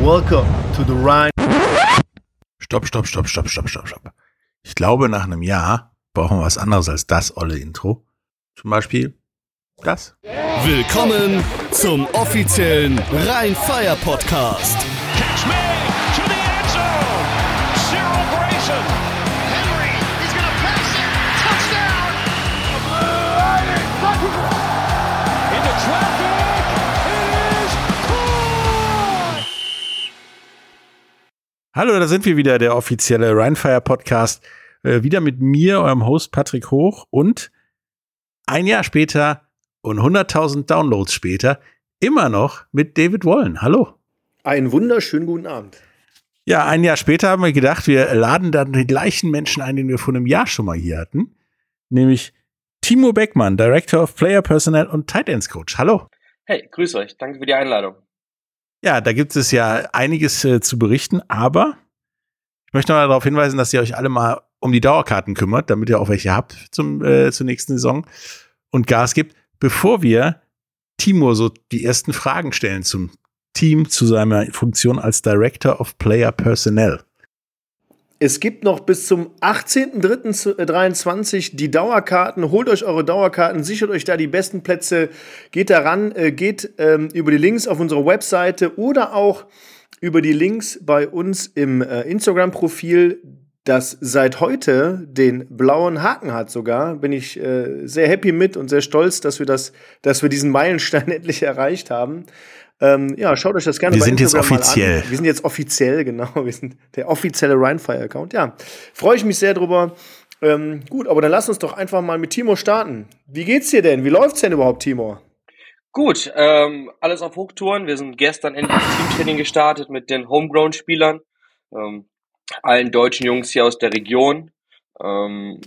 Welcome to the Rhine. Stopp, stopp, stopp, stopp, stopp, stopp, stopp. Ich glaube, nach einem Jahr brauchen wir was anderes als das olle Intro. Zum Beispiel das. Willkommen zum offiziellen Rhein-Fire-Podcast. Catch me Hallo, da sind wir wieder, der offizielle Rheinfire Podcast. Äh, wieder mit mir, eurem Host Patrick Hoch und ein Jahr später und 100.000 Downloads später immer noch mit David Wollen. Hallo. Einen wunderschönen guten Abend. Ja, ein Jahr später haben wir gedacht, wir laden dann den gleichen Menschen ein, den wir vor einem Jahr schon mal hier hatten, nämlich Timo Beckmann, Director of Player Personnel und Tight Ends Coach. Hallo. Hey, grüß euch. Danke für die Einladung. Ja, da gibt es ja einiges äh, zu berichten, aber ich möchte noch darauf hinweisen, dass ihr euch alle mal um die Dauerkarten kümmert, damit ihr auch welche habt zum, äh, zur nächsten Saison und Gas gibt, bevor wir Timo so die ersten Fragen stellen zum Team, zu seiner Funktion als Director of Player Personnel. Es gibt noch bis zum 18.03.23 die Dauerkarten. Holt euch eure Dauerkarten, sichert euch da die besten Plätze. Geht daran, äh, geht ähm, über die Links auf unserer Webseite oder auch über die Links bei uns im äh, Instagram-Profil, das seit heute den blauen Haken hat sogar. Bin ich äh, sehr happy mit und sehr stolz, dass wir, das, dass wir diesen Meilenstein endlich erreicht haben. Ähm, ja, schaut euch das gerne Wir bei sind jetzt Instagram mal offiziell. An. Wir sind jetzt offiziell, genau. Wir sind der offizielle Rhinefire-Account. Ja, freue ich mich sehr drüber. Ähm, gut, aber dann lass uns doch einfach mal mit Timo starten. Wie geht's dir denn? Wie läuft's denn überhaupt, Timo? Gut, ähm, alles auf Hochtouren. Wir sind gestern endlich das Teamtraining gestartet mit den Homegrown-Spielern, ähm, allen deutschen Jungs hier aus der Region. Ähm,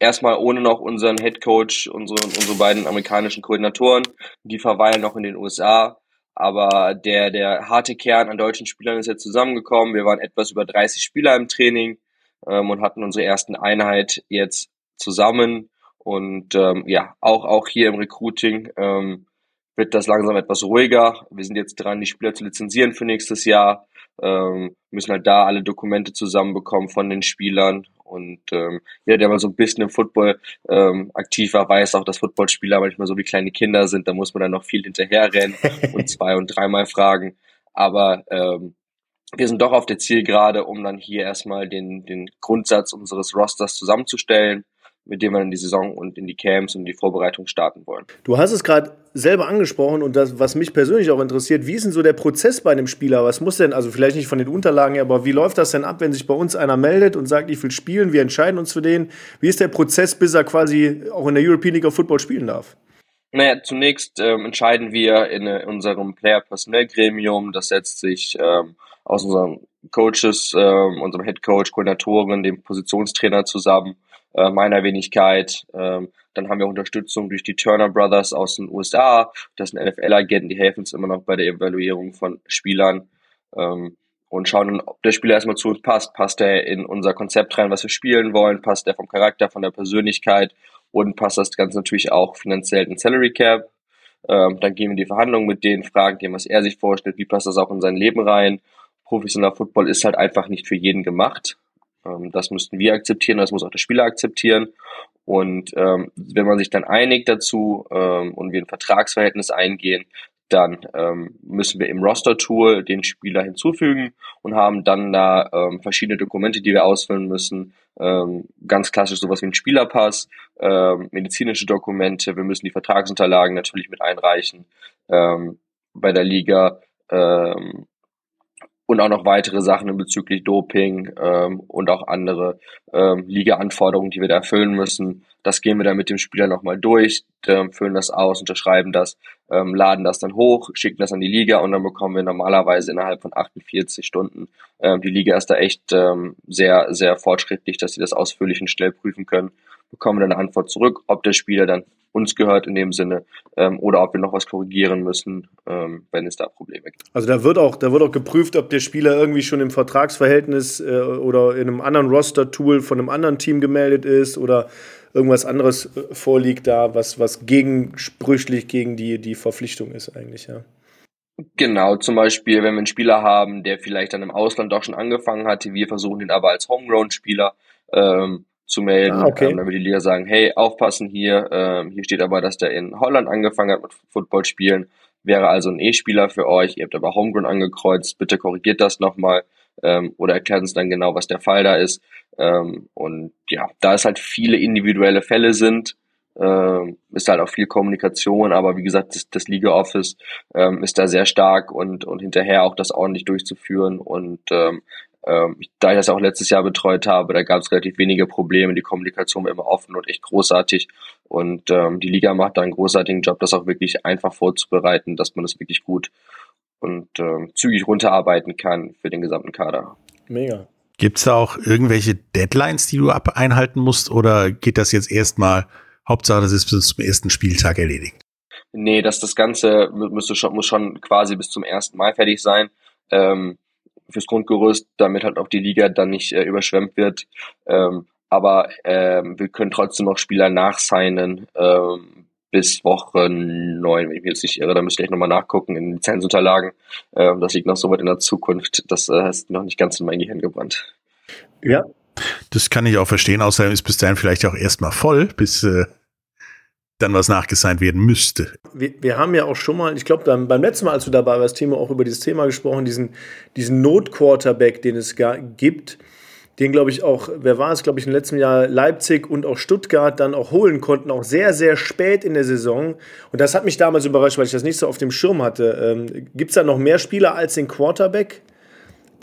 erstmal ohne noch unseren Head Coach, unsere, unsere beiden amerikanischen Koordinatoren. Die verweilen noch in den USA. Aber der, der harte Kern an deutschen Spielern ist jetzt zusammengekommen. Wir waren etwas über 30 Spieler im Training ähm, und hatten unsere ersten Einheit jetzt zusammen. Und ähm, ja, auch, auch hier im Recruiting ähm, wird das langsam etwas ruhiger. Wir sind jetzt dran, die Spieler zu lizenzieren für nächstes Jahr. Ähm, müssen halt da alle Dokumente zusammenbekommen von den Spielern. Und ähm, jeder, der mal so ein bisschen im Football ähm, aktiv war, weiß auch, dass Footballspieler manchmal so wie kleine Kinder sind. Da muss man dann noch viel hinterherrennen und zwei- und dreimal fragen. Aber ähm, wir sind doch auf der Zielgerade, um dann hier erstmal den, den Grundsatz unseres Rosters zusammenzustellen, mit dem wir in die Saison und in die Camps und die Vorbereitung starten wollen. Du hast es gerade selber angesprochen und das, was mich persönlich auch interessiert, wie ist denn so der Prozess bei einem Spieler? Was muss denn, also vielleicht nicht von den Unterlagen her, aber wie läuft das denn ab, wenn sich bei uns einer meldet und sagt, ich will spielen, wir entscheiden uns für den? Wie ist der Prozess, bis er quasi auch in der European League of Football spielen darf? Naja, zunächst ähm, entscheiden wir in, äh, unserem Player-Personell-Gremium, das setzt sich ähm, aus unseren Coaches, ähm, unserem Head Coach, Koordinatoren, dem Positionstrainer zusammen, äh, meiner Wenigkeit. Ähm, dann haben wir Unterstützung durch die Turner Brothers aus den USA. Das sind NFL-Agenten, die helfen uns immer noch bei der Evaluierung von Spielern ähm, und schauen ob der Spieler erstmal zu uns passt. Passt er in unser Konzept rein, was wir spielen wollen? Passt er vom Charakter, von der Persönlichkeit? Und passt das Ganze natürlich auch finanziell in Salary Cap? Ähm, dann gehen wir in die Verhandlungen mit denen, fragen den, was er sich vorstellt, wie passt das auch in sein Leben rein. Professioneller Football ist halt einfach nicht für jeden gemacht. Ähm, das müssten wir akzeptieren, das muss auch der Spieler akzeptieren. Und ähm, wenn man sich dann einigt dazu ähm, und wir ein Vertragsverhältnis eingehen, dann ähm, müssen wir im Roster-Tool den Spieler hinzufügen und haben dann da ähm, verschiedene Dokumente, die wir ausfüllen müssen. Ähm, ganz klassisch sowas wie ein Spielerpass, ähm, medizinische Dokumente, wir müssen die Vertragsunterlagen natürlich mit einreichen ähm, bei der Liga ähm, und auch noch weitere Sachen bezüglich Doping ähm, und auch andere ähm, Liga-Anforderungen, die wir da erfüllen müssen. Das gehen wir dann mit dem Spieler nochmal durch, ähm, füllen das aus, unterschreiben das, ähm, laden das dann hoch, schicken das an die Liga und dann bekommen wir normalerweise innerhalb von 48 Stunden. Ähm, die Liga ist da echt ähm, sehr, sehr fortschrittlich, dass sie das ausführlich und schnell prüfen können. Bekommen dann eine Antwort zurück, ob der Spieler dann uns gehört in dem Sinne ähm, oder ob wir noch was korrigieren müssen, ähm, wenn es da Probleme gibt. Also da wird auch, da wird auch geprüft, ob der Spieler irgendwie schon im Vertragsverhältnis äh, oder in einem anderen Roster-Tool von einem anderen Team gemeldet ist oder irgendwas anderes äh, vorliegt da, was, was gegensprüchlich gegen die, die Verpflichtung ist eigentlich, ja. Genau, zum Beispiel, wenn wir einen Spieler haben, der vielleicht dann im Ausland doch schon angefangen hatte, wir versuchen ihn aber als Homegrown-Spieler ähm, zu melden, Ah, okay. ähm, damit die Liga sagen, hey, aufpassen hier, ähm, hier steht aber, dass der in Holland angefangen hat mit Football spielen, wäre also ein E-Spieler für euch, ihr habt aber Homegrown angekreuzt, bitte korrigiert das nochmal ähm, oder erklärt uns dann genau, was der Fall da ist. Ähm, und ja, da es halt viele individuelle Fälle sind, ähm, ist halt auch viel Kommunikation, aber wie gesagt, das, das Liga Office ähm, ist da sehr stark und, und hinterher auch das ordentlich durchzuführen. Und ähm, ähm, da ich das auch letztes Jahr betreut habe, da gab es relativ wenige Probleme. Die Kommunikation war immer offen und echt großartig. Und ähm, die Liga macht da einen großartigen Job, das auch wirklich einfach vorzubereiten, dass man das wirklich gut und ähm, zügig runterarbeiten kann für den gesamten Kader. Mega. Gibt es da auch irgendwelche Deadlines, die du ab einhalten musst, oder geht das jetzt erstmal, Hauptsache, das ist bis zum ersten Spieltag erledigt? Nee, dass das Ganze mü- müsste schon, muss schon quasi bis zum 1. Mai fertig sein. Ähm, fürs Grundgerüst, damit halt auch die Liga dann nicht äh, überschwemmt wird. Ähm, aber ähm, wir können trotzdem noch Spieler nachsignen ähm, bis Woche 9, wenn ich mich jetzt nicht irre. Da müsste ich nochmal nachgucken in den Lizenzunterlagen. Ähm, das liegt noch so weit in der Zukunft. Das äh, ist noch nicht ganz in mein Gehirn gebrannt. Ja, Das kann ich auch verstehen, außerdem ist bis dahin vielleicht auch erstmal voll, bis äh, dann was nachgesigned werden müsste. wir, wir haben ja auch schon mal, ich glaube, beim, beim letzten Mal, als du dabei warst, Timo, auch über dieses Thema gesprochen, diesen, diesen Not-Quarterback, den es ga, gibt, den, glaube ich, auch, wer war es, glaube ich, im letzten Jahr Leipzig und auch Stuttgart dann auch holen konnten, auch sehr, sehr spät in der Saison. Und das hat mich damals überrascht, weil ich das nicht so auf dem Schirm hatte. Ähm, gibt es da noch mehr Spieler als den Quarterback,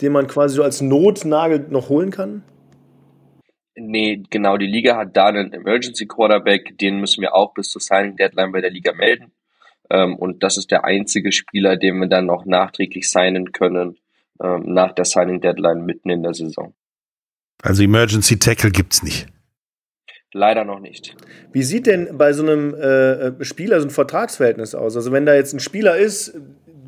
den man quasi so als Notnagel noch holen kann? Nee, genau, die Liga hat da einen Emergency Quarterback, den müssen wir auch bis zur Signing Deadline bei der Liga melden. Ähm, und das ist der einzige Spieler, den wir dann noch nachträglich signen können, ähm, nach der Signing Deadline mitten in der Saison. Also Emergency Tackle gibt's nicht. Leider noch nicht. Wie sieht denn bei so einem äh, Spieler so ein Vertragsverhältnis aus? Also wenn da jetzt ein Spieler ist,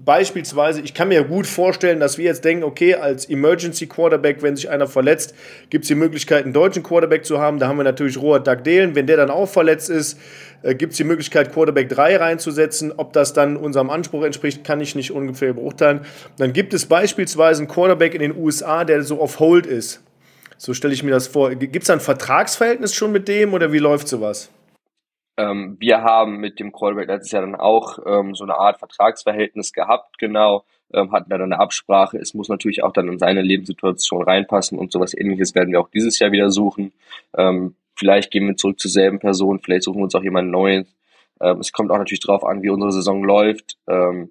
beispielsweise, ich kann mir gut vorstellen, dass wir jetzt denken, okay, als Emergency Quarterback, wenn sich einer verletzt, gibt es die Möglichkeit, einen deutschen Quarterback zu haben. Da haben wir natürlich Robert Dagdelen. Wenn der dann auch verletzt ist, äh, gibt es die Möglichkeit, Quarterback 3 reinzusetzen. Ob das dann unserem Anspruch entspricht, kann ich nicht ungefähr beurteilen. Dann gibt es beispielsweise einen Quarterback in den USA, der so auf Hold ist. So stelle ich mir das vor. Gibt es da ein Vertragsverhältnis schon mit dem oder wie läuft sowas? Ähm, wir haben mit dem Quarterback letztes Jahr dann auch ähm, so eine Art Vertragsverhältnis gehabt, genau, ähm, hatten da dann eine Absprache. Es muss natürlich auch dann in seine Lebenssituation reinpassen und sowas ähnliches werden wir auch dieses Jahr wieder suchen. Ähm, vielleicht gehen wir zurück zur selben Person, vielleicht suchen wir uns auch jemanden Neuen. Ähm, es kommt auch natürlich darauf an, wie unsere Saison läuft. Äh,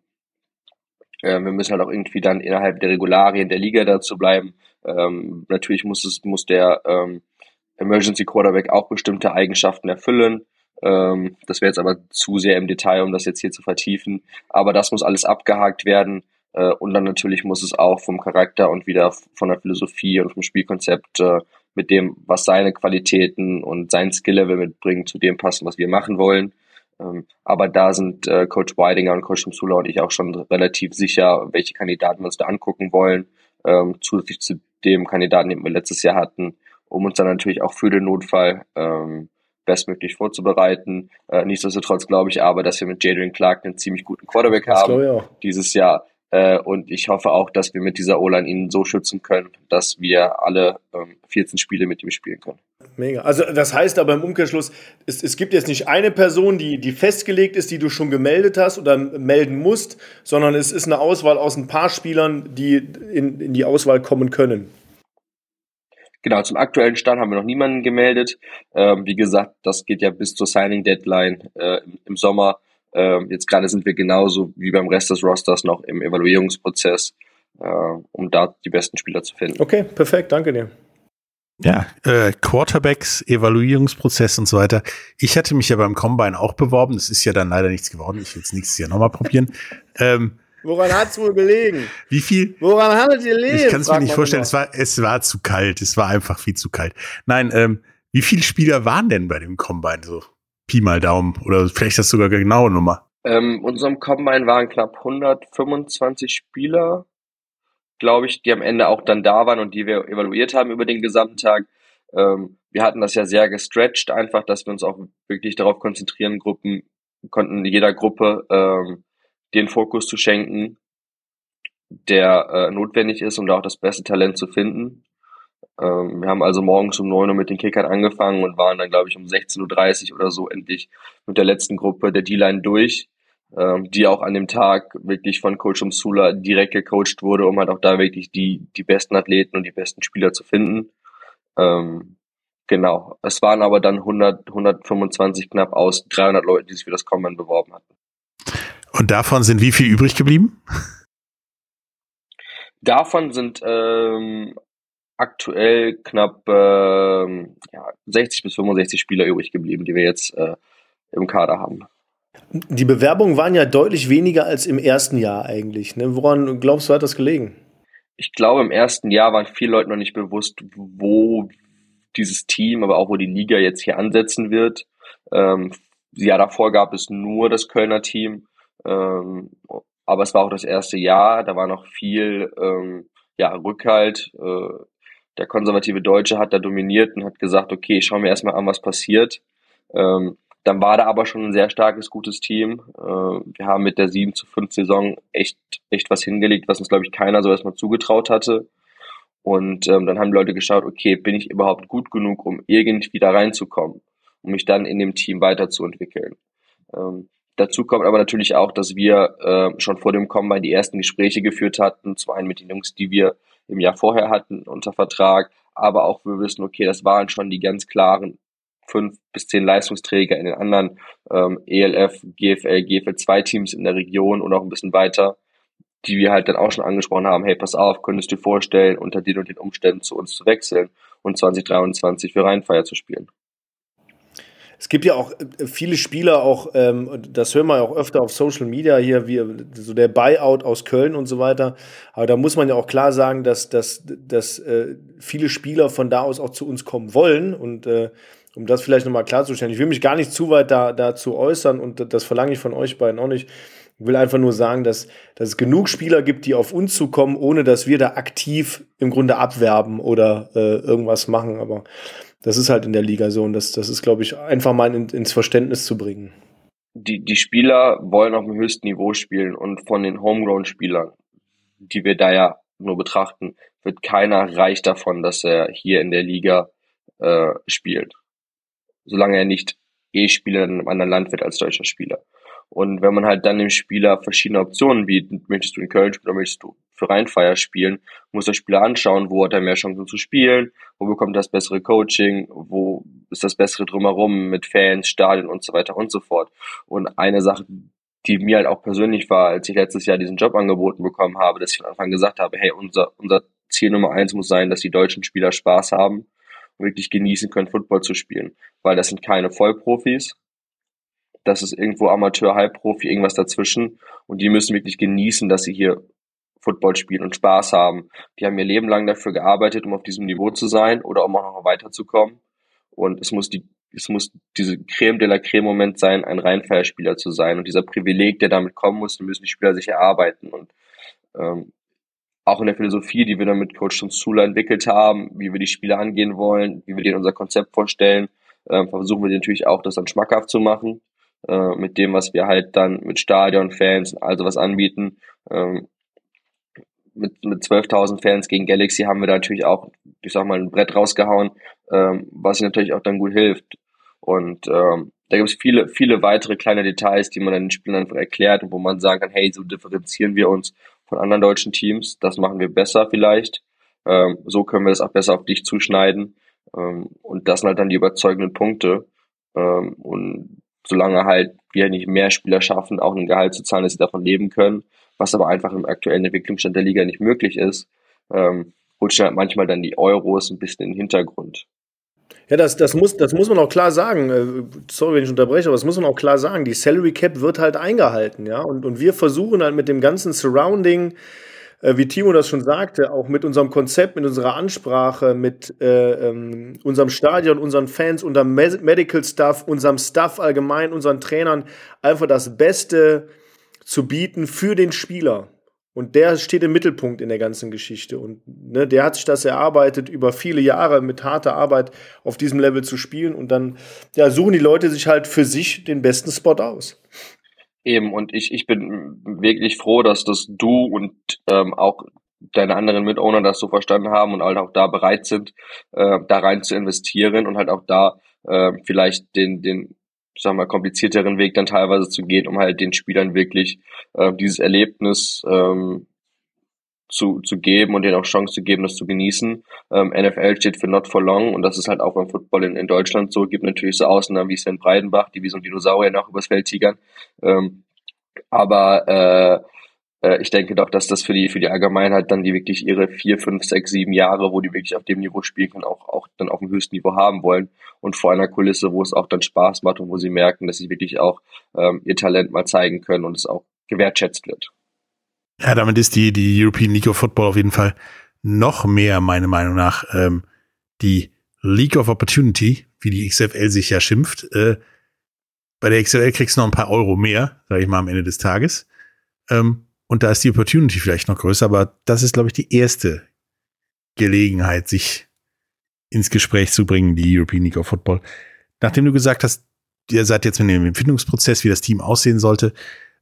wir müssen halt auch irgendwie dann innerhalb der Regularien der Liga dazu bleiben. Natürlich muss es muss der Emergency Quarterback auch bestimmte Eigenschaften erfüllen. Ähm, das wäre jetzt aber zu sehr im Detail, um das jetzt hier zu vertiefen. Aber das muss alles abgehakt werden. Äh, und dann natürlich muss es auch vom Charakter und wieder von der Philosophie und vom Spielkonzept äh, mit dem, was seine Qualitäten und sein Skill-Level mitbringt, zu dem passen, was wir machen wollen. Ähm, aber da sind äh, Coach Weidinger und Coach Msula und ich auch schon relativ sicher, welche Kandidaten wir uns da angucken wollen, ähm, zusätzlich zu dem Kandidaten, den wir letztes Jahr hatten, um uns dann natürlich auch für den Notfall ähm, bestmöglich vorzubereiten. Äh, nichtsdestotrotz glaube ich aber, dass wir mit Jadrian Clark einen ziemlich guten Quarterback Das haben dieses Jahr. Äh, und ich hoffe auch, dass wir mit dieser O-Line ihn so schützen können, dass wir alle ähm, 14 Spiele mit ihm spielen können. Mega. Also das heißt aber im Umkehrschluss, es, es gibt jetzt nicht eine Person, die, die festgelegt ist, die du schon gemeldet hast oder melden musst, sondern es ist eine Auswahl aus ein paar Spielern, die in, in die Auswahl kommen können. Genau, zum aktuellen Stand haben wir noch niemanden gemeldet. Ähm, wie gesagt, das geht ja bis zur Signing Deadline äh, im, Sommer. Ähm, jetzt gerade sind wir genauso wie beim Rest des Rosters noch im Evaluierungsprozess, äh, um da die besten Spieler zu finden. Okay, perfekt, danke dir. Ja, äh, Quarterbacks, Evaluierungsprozess und so weiter. Ich hatte mich ja beim Combine auch beworben. Das ist ja dann leider nichts geworden. Ich will es nächstes Jahr nochmal probieren. Ähm, Woran hat es wohl gelegen? wie viel? Woran hat es gelegen? Ich kann es mir nicht vorstellen. immer. Es war, es war zu kalt. Es war einfach viel zu kalt. Nein, ähm, wie viele Spieler waren denn bei dem Combine so? Pi mal Daumen. Oder vielleicht das sogar genaue Nummer. Ähm, unserem Combine waren knapp 125 Spieler, glaube ich, die am Ende auch dann da waren und die wir evaluiert haben über den gesamten Tag. Ähm, wir hatten das ja sehr gestretched, einfach, dass wir uns auch wirklich darauf konzentrieren, Gruppen konnten jeder Gruppe ähm, den Fokus zu schenken der äh, notwendig ist, um da auch das beste Talent zu finden. Ähm, wir haben also morgens um 9 Uhr mit den Kickern angefangen und waren dann, glaube ich, um 16.30 Uhr oder so endlich mit der letzten Gruppe der D-Line durch, ähm, die auch an dem Tag wirklich von Coach Umsula direkt gecoacht wurde, um halt auch da wirklich die, die besten Athleten und die besten Spieler zu finden. Ähm, genau. Es waren aber dann 100, 125 knapp aus 300 Leuten, die sich für das Combine beworben hatten. Und davon sind wie viel übrig geblieben? Davon sind ähm, aktuell knapp ähm, ja, 60 bis 65 Spieler übrig geblieben, die wir jetzt äh, im Kader haben. Die Bewerbungen waren ja deutlich weniger als im ersten Jahr eigentlich. Ne? Woran glaubst du, hat das gelegen? Ich glaube, im ersten Jahr waren vielen Leuten noch nicht bewusst, wo dieses Team, aber auch wo die Liga jetzt hier ansetzen wird. Ähm, ja, davor gab es nur das Kölner Team, ähm, aber es war auch das erste Jahr, da war noch viel ähm, ja, Rückhalt. Äh, der konservative Deutsche hat da dominiert und hat gesagt, okay, schauen wir erstmal an, was passiert. Ähm, dann war da aber schon ein sehr starkes, gutes Team. Äh, wir haben mit der 7 zu 5 Saison echt, echt was hingelegt, was uns, glaube ich, keiner so erstmal zugetraut hatte. Und ähm, dann haben die Leute geschaut, okay, bin ich überhaupt gut genug, um irgendwie da reinzukommen, um mich dann in dem Team weiterzuentwickeln. Ähm, dazu kommt aber natürlich auch, dass wir äh, schon vor dem Kommen die ersten Gespräche geführt hatten, zum einen mit den Jungs, die wir im Jahr vorher hatten unter Vertrag, aber auch wir wissen, okay, das waren schon die ganz klaren fünf bis zehn Leistungsträger in den anderen ähm, ELF, GFL, GFL 2 Teams in der Region und auch ein bisschen weiter, die wir halt dann auch schon angesprochen haben, hey, pass auf, könntest du dir vorstellen, unter den und den Umständen zu uns zu wechseln und 2023 für Rheinfeier zu spielen. Es gibt ja auch äh, viele Spieler, auch ähm, das hören wir ja auch öfter auf Social Media hier, wie so der Buyout aus Köln und so weiter. Aber da muss man ja auch klar sagen, dass, dass, dass äh, viele Spieler von da aus auch zu uns kommen wollen. Und äh, um das vielleicht nochmal klarzustellen, ich will mich gar nicht zu weit da, dazu äußern und das verlange ich von euch beiden auch nicht. Ich will einfach nur sagen, dass, dass es genug Spieler gibt, die auf uns zukommen, ohne dass wir da aktiv im Grunde abwerben oder äh, irgendwas machen. Aber das ist halt in der Liga so und das, das ist, glaube ich, einfach mal in, ins Verständnis zu bringen. Die, die Spieler wollen auf dem höchsten Niveau spielen und von den Homegrown-Spielern, die wir da ja nur betrachten, wird keiner reich davon, dass er hier in der Liga äh, spielt. Solange er nicht E-Spieler in einem anderen Land wird als deutscher Spieler. Und wenn man halt dann dem Spieler verschiedene Optionen bietet, möchtest du in Köln spielen oder möchtest du Rheinfeier spielen, muss der Spieler anschauen, wo hat er mehr Chancen zu spielen, wo bekommt er das bessere Coaching, wo ist das bessere drumherum mit Fans, Stadien und so weiter und so fort. Und eine Sache, die mir halt auch persönlich war, als ich letztes Jahr diesen Job angeboten bekommen habe, dass ich von Anfang gesagt habe, hey, unser, unser Ziel Nummer eins muss sein, dass die deutschen Spieler Spaß haben und wirklich genießen können, Football zu spielen. Weil das sind keine Vollprofis, das ist irgendwo Amateur, Halbprofi, irgendwas dazwischen. Und die müssen wirklich genießen, dass sie hier Football spielen und Spaß haben. Die haben ihr Leben lang dafür gearbeitet, um auf diesem Niveau zu sein oder um auch noch weiterzukommen. Und es muss die, es muss diese Creme de la Creme Moment sein, ein Reinfeierspieler zu sein. Und dieser Privileg, der damit kommen muss, den müssen die Spieler sich erarbeiten. Und ähm, auch in der Philosophie, die wir dann mit Coach Zula entwickelt haben, wie wir die Spiele angehen wollen, wie wir denen unser Konzept vorstellen, äh, versuchen wir natürlich auch, das dann schmackhaft zu machen äh, mit dem, was wir halt dann mit Stadion, Fans und all sowas anbieten. Ähm, mit, mit 12.000 Fans gegen Galaxy haben wir da natürlich auch, ich sag mal, ein Brett rausgehauen, ähm, was ihnen natürlich auch dann gut hilft. Und ähm, da gibt es viele, viele weitere kleine Details, die man den Spielern einfach erklärt und wo man sagen kann, hey, so differenzieren wir uns von anderen deutschen Teams, das machen wir besser vielleicht. Ähm, so können wir es auch besser auf dich zuschneiden. Ähm, und das sind halt dann die überzeugenden Punkte. Ähm, und solange halt wir nicht mehr Spieler schaffen, auch ein Gehalt zu zahlen, dass sie davon leben können, was aber einfach im aktuellen Entwicklungsstand der Liga nicht möglich ist, ähm, rutschen halt manchmal dann die Euros ein bisschen in den Hintergrund. Ja, das, das, muss, das muss man auch klar sagen. Äh, sorry, wenn ich unterbreche, aber das muss man auch klar sagen. Die Salary Cap wird halt eingehalten, ja. Und, und wir versuchen halt mit dem ganzen Surrounding, äh, wie Timo das schon sagte, auch mit unserem Konzept, mit unserer Ansprache, mit äh, ähm, unserem Stadion, unseren Fans, unserem Medical Staff, unserem Staff allgemein, unseren Trainern, einfach das Beste zu bieten für den Spieler. Und der steht im Mittelpunkt in der ganzen Geschichte. Und ne, der hat sich das erarbeitet, über viele Jahre mit harter Arbeit auf diesem Level zu spielen. Und dann ja, suchen die Leute sich halt für sich den besten Spot aus Eben, und ich, ich bin wirklich froh, dass das du und ähm, auch deine anderen Mitowner das so verstanden haben und halt auch da bereit sind, äh, da rein zu investieren und halt auch da äh, vielleicht den, den, sag mal, komplizierteren Weg dann teilweise zu gehen, um halt den Spielern wirklich äh, dieses Erlebnis ähm, zu, zu geben und denen auch Chance zu geben, das zu genießen. Ähm, NFL steht für Not for Long und das ist halt auch beim Football in, in Deutschland so. Gibt natürlich so Ausnahmen wie Sven Breidenbach, die wie so ein Dinosaurier noch übers Feld tigern. Ähm, aber äh, äh, ich denke doch, dass das für die für die Allgemeinheit dann die wirklich ihre vier, fünf, sechs, sieben Jahre, wo die wirklich auf dem Niveau spielen können, auch auch dann auf dem höchsten Niveau haben wollen und vor einer Kulisse, wo es auch dann Spaß macht und wo sie merken, dass sie wirklich auch ähm, ihr Talent mal zeigen können und es auch gewertschätzt wird. Ja, damit ist die, die European League of Football auf jeden Fall noch mehr, meiner Meinung nach, ähm, die League of Opportunity, wie die XFL sich ja schimpft. Äh, bei der XFL kriegst du noch ein paar Euro mehr, sage ich mal, am Ende des Tages. Ähm, und da ist die Opportunity vielleicht noch größer, aber das ist, glaube ich, die erste Gelegenheit, sich ins Gespräch zu bringen, die European League of Football. Nachdem du gesagt hast, ihr seid jetzt mit dem Empfindungsprozess, wie das Team aussehen sollte,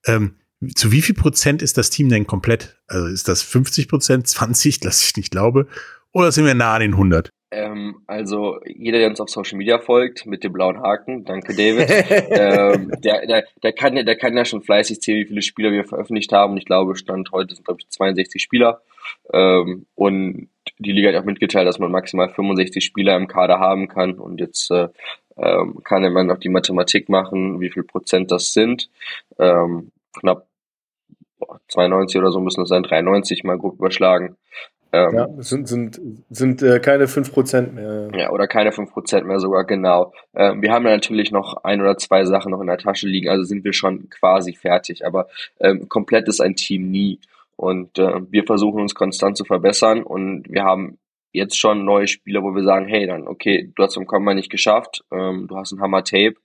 ähm, zu wie viel Prozent ist das Team denn komplett? Also ist das 50 Prozent, 20, lass ich nicht glaube, oder sind wir nah an den 100? Ähm, also jeder, der uns auf Social Media folgt, mit dem blauen Haken, danke David, ähm, der, der, der, kann, der kann ja schon fleißig zählen, wie viele Spieler wir veröffentlicht haben. Und ich glaube, Stand heute sind, glaube ich, 62 Spieler. Ähm, und die Liga hat auch mitgeteilt, dass man maximal 65 Spieler im Kader haben kann. Und jetzt äh, ähm, kann man noch die Mathematik machen, wie viel Prozent das sind. Ähm, knapp 92 oder so müssen es sein, 93 mal grob überschlagen. Ähm, ja, sind, sind, sind äh, keine 5% mehr. Ja, oder keine 5% mehr sogar, genau. Ähm, wir haben ja natürlich noch ein oder zwei Sachen noch in der Tasche liegen, also sind wir schon quasi fertig, aber ähm, komplett ist ein Team nie. Und äh, wir versuchen uns konstant zu verbessern und wir haben jetzt schon neue Spieler, wo wir sagen, hey, dann, okay, du hast im Komma nicht geschafft, ähm, du hast ein Hammer Tape,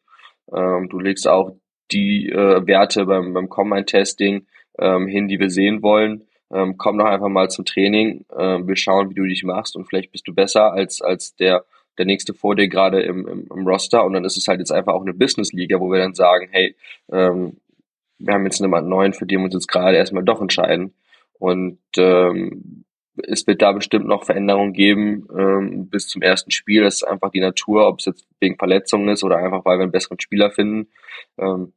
ähm, du legst auch die äh, Werte beim, beim Combine-Testing ähm, hin, die wir sehen wollen. Ähm, komm doch einfach mal zum Training. Ähm, wir schauen, wie du dich machst und vielleicht bist du besser als, als der, der nächste vor dir gerade im, im, im Roster. Und dann ist es halt jetzt einfach auch eine Business-Liga, wo wir dann sagen, hey, ähm, wir haben jetzt einen neuen, für den wir uns jetzt gerade erstmal doch entscheiden. Und ähm, es wird da bestimmt noch Veränderungen geben ähm, bis zum ersten Spiel. Das ist einfach die Natur, ob es jetzt wegen Verletzungen ist oder einfach, weil wir einen besseren Spieler finden. Ähm,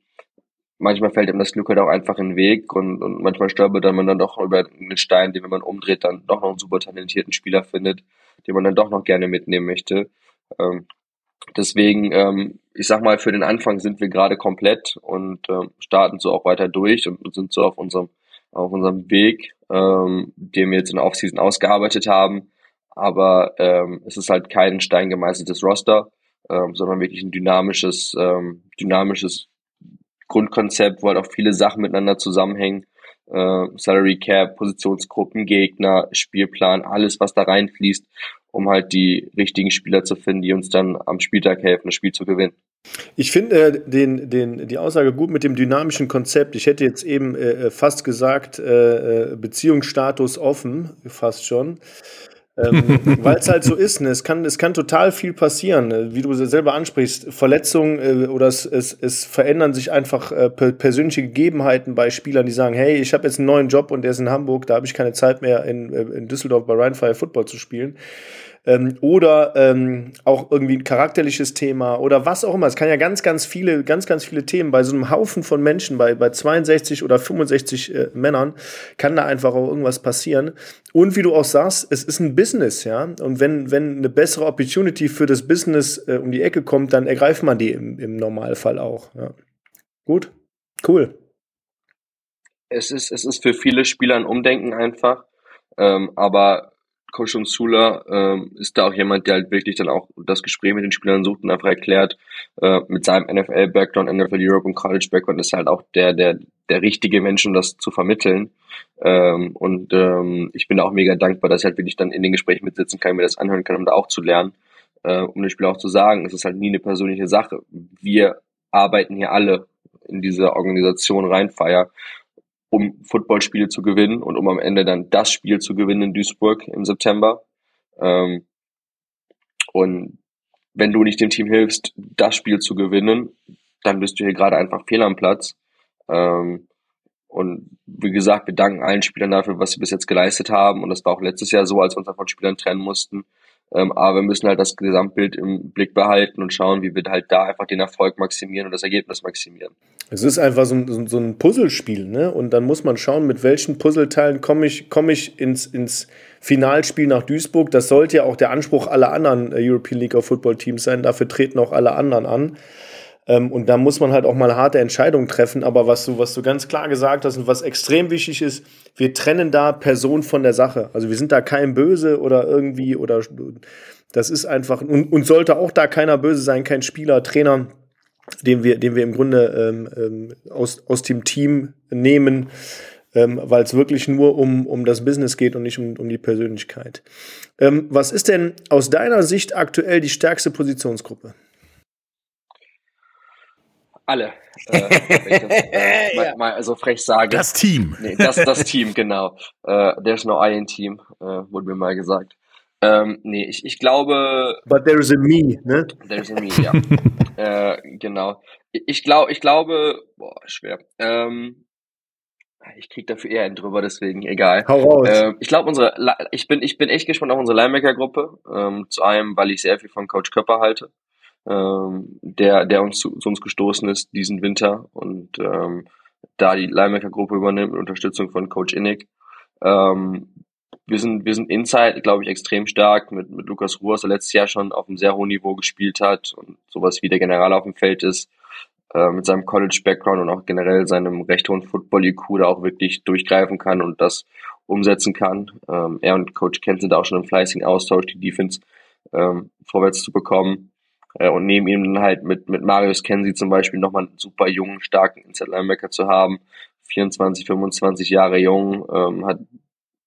manchmal fällt ihm das Glück halt auch einfach in den Weg und, und manchmal stolpert man dann doch über einen Stein, den wenn man umdreht, dann doch noch einen super talentierten Spieler findet, den man dann doch noch gerne mitnehmen möchte. Ähm, deswegen, ähm, ich sag mal, für den Anfang sind wir gerade komplett und ähm, starten so auch weiter durch und sind so auf unserem auf unserem Weg, ähm, den wir jetzt in der Offseason ausgearbeitet haben. Aber ähm, es ist halt kein stein gemeißeltes Roster, ähm, sondern wirklich ein dynamisches, ähm, dynamisches Grundkonzept, wo halt auch viele Sachen miteinander zusammenhängen. Äh, Salary Cap, Positionsgruppen, Gegner, Spielplan, alles, was da reinfließt, um halt die richtigen Spieler zu finden, die uns dann am Spieltag helfen, das Spiel zu gewinnen. Ich finde äh, den, den, die Aussage gut mit dem dynamischen Konzept. Ich hätte jetzt eben äh, fast gesagt, äh, äh Beziehungsstatus offen, fast schon ähm, Weil es halt so ist, ne? es, kann, es kann total viel passieren, ne? wie du selber ansprichst. Verletzungen äh, oder es, es, es verändern sich einfach äh, persönliche Gegebenheiten bei Spielern, die sagen, hey, ich habe jetzt einen neuen Job und der ist in Hamburg, da habe ich keine Zeit mehr in, äh, in Düsseldorf bei Rheinfire Football zu spielen ähm, oder ähm, auch irgendwie ein charakterliches Thema oder was auch immer. Es kann ja ganz, ganz viele, ganz, ganz viele Themen bei so einem Haufen von Menschen, bei, bei 62 oder 65 äh, Männern, kann da einfach auch irgendwas passieren. Und wie du auch sagst, es ist ein Business, ja. Und wenn, wenn eine bessere Opportunity für das Business äh, um die Ecke kommt, dann ergreift man die im, im Normalfall auch. Ja. Gut, cool. Es ist, es ist für viele Spieler ein Umdenken einfach. Ähm, aber Coach Sula ähm, ist da auch jemand, der halt wirklich dann auch das Gespräch mit den Spielern sucht und einfach erklärt, äh, mit seinem NFL-Background, NFL Europe und College-Background ist halt auch der, der, der richtige Mensch, um das zu vermitteln. Ähm, und ähm, ich bin da auch mega dankbar, dass ich halt wirklich dann in den Gesprächen mitsitzen kann, mir das anhören kann, um da auch zu lernen, äh, um den Spieler auch zu sagen, es ist halt nie eine persönliche Sache. Wir arbeiten hier alle in diese Organisation Rheinfire um Footballspiele zu gewinnen und um am Ende dann das Spiel zu gewinnen in Duisburg im September. Ähm, und wenn du nicht dem Team hilfst, das Spiel zu gewinnen, dann bist du hier gerade einfach fehl am Platz. Ähm, und wie gesagt, wir danken allen Spielern dafür, was sie bis jetzt geleistet haben. Und das war auch letztes Jahr so, als wir uns davon Spielern trennen mussten. Ähm, aber wir müssen halt das Gesamtbild im Blick behalten und schauen, wie wir halt da einfach den Erfolg maximieren und das Ergebnis maximieren. Es ist einfach so ein, so ein Puzzlespiel, ne? Und dann muss man schauen, mit welchen Puzzleteilen komme ich, komme ich ins, ins Finalspiel nach Duisburg. Das sollte ja auch der Anspruch aller anderen äh, European League of Football Teams sein. Dafür treten auch alle anderen an. Ähm, und da muss man halt auch mal harte Entscheidungen treffen. Aber was du, was du ganz klar gesagt hast und was extrem wichtig ist, wir trennen da Person von der Sache. Also wir sind da kein Böse oder irgendwie oder das ist einfach und, und sollte auch da keiner böse sein, kein Spieler, Trainer, den wir, den wir im Grunde ähm, ähm, aus, aus dem Team nehmen, ähm, weil es wirklich nur um, um das Business geht und nicht um, um die Persönlichkeit. Ähm, was ist denn aus deiner Sicht aktuell die stärkste Positionsgruppe? Alle. Äh, äh, mal, mal so frech sagen. Das Team. Nee, das, das Team, genau. Äh, there's no I in Team, äh, wurde mir mal gesagt. Ähm, nee, ich, ich glaube. But there's a me, ne? There's a me, ja. äh, genau. Ich, glaube, ich glaube, boah, schwer. Ähm, ich krieg dafür eher einen drüber, deswegen egal. Hau raus. Ähm, ich glaube, unsere, ich bin, ich bin echt gespannt auf unsere Linebacker-Gruppe. Ähm, zu einem, weil ich sehr viel von Coach Köpper halte ähm, der, der uns zu, zu, uns gestoßen ist diesen Winter und ähm, da die Linebacker-Gruppe übernimmt mit Unterstützung von Coach Innig. Ähm, wir sind, wir sind inside, glaube ich, extrem stark mit, mit Lukas Ruhr, der letztes Jahr schon auf einem sehr hohen Niveau gespielt hat und sowas wie der General auf dem Feld ist, äh, mit seinem College-Background und auch generell seinem recht hohen Football-IQ da auch wirklich durchgreifen kann und das umsetzen kann. Ähm, er und Coach Kent sind auch schon im fleißigen Austausch, die Defense ähm, vorwärts zu bekommen. Äh, und neben ihm dann halt mit, mit Marius Kensi zum Beispiel nochmal einen super jungen, starken Inside Linebacker zu haben. 24, 25 Jahre jung, ähm, hat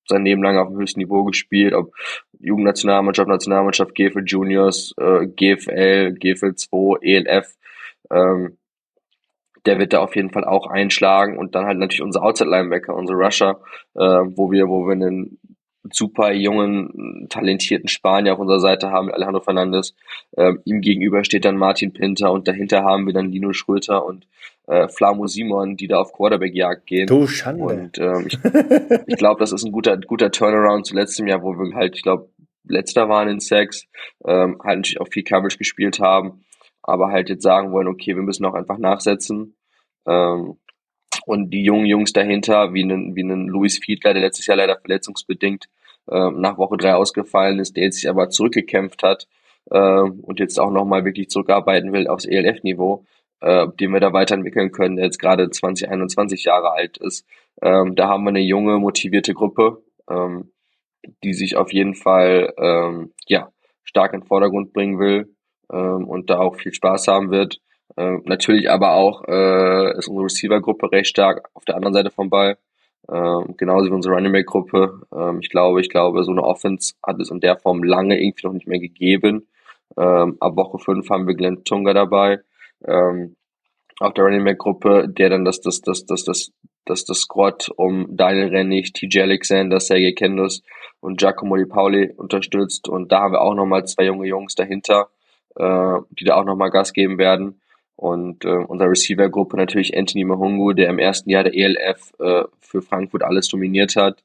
sein Leben lang auf dem höchsten Niveau gespielt, ob Jugendnationalmannschaft, Nationalmannschaft, GFL Juniors, äh, GFL, GFL 2, ELF, ähm, der wird da auf jeden Fall auch einschlagen und dann halt natürlich unser Outside Linebacker, unsere Rusher, äh, wo wir, wo wir einen super jungen, talentierten Spanier auf unserer Seite haben, Alejandro Fernandes. Ähm, ihm gegenüber steht dann Martin Pinter und dahinter haben wir dann Lino Schröter und äh, Flamo Simon, die da auf Quarterback-Jagd gehen. Du Schande. Und ähm, ich, ich glaube, das ist ein guter, guter Turnaround zu letztem Jahr, wo wir halt, ich glaube, letzter waren in Sex, ähm, halt natürlich auch viel Coverage gespielt haben, aber halt jetzt sagen wollen, okay, wir müssen auch einfach nachsetzen. Ähm, und die jungen Jungs dahinter, wie einen, wie einen Luis Fiedler, der letztes Jahr leider verletzungsbedingt äh, nach Woche drei ausgefallen ist, der jetzt sich aber zurückgekämpft hat äh, und jetzt auch nochmal wirklich zurückarbeiten will aufs ELF-Niveau, äh, den wir da weiterentwickeln können, der jetzt gerade 20, 21 Jahre alt ist. Ähm, da haben wir eine junge, motivierte Gruppe, ähm, die sich auf jeden Fall ähm, ja, stark in den Vordergrund bringen will ähm, und da auch viel Spaß haben wird. Äh, natürlich aber auch äh, ist unsere Receiver-Gruppe recht stark auf der anderen Seite vom Ball. Ähm, genauso wie unsere Running Back-Gruppe. Ähm, ich glaube, ich glaube, so eine Offense hat es in der Form lange irgendwie noch nicht mehr gegeben. Ähm, ab Woche 5 haben wir Glenn Tunga dabei. Ähm, auf der Running Back-Gruppe, der dann das, das, das, das, das, das, das Squad um Daniel Rennig, TJ Alexander, Sergei Kendus und Giacomo Di Pauli unterstützt. Und da haben wir auch nochmal zwei junge Jungs dahinter, äh, die da auch nochmal Gas geben werden. Und äh, unser Receiver-Gruppe natürlich Anthony Mahungu, der im ersten Jahr der ELF äh, für Frankfurt alles dominiert hat.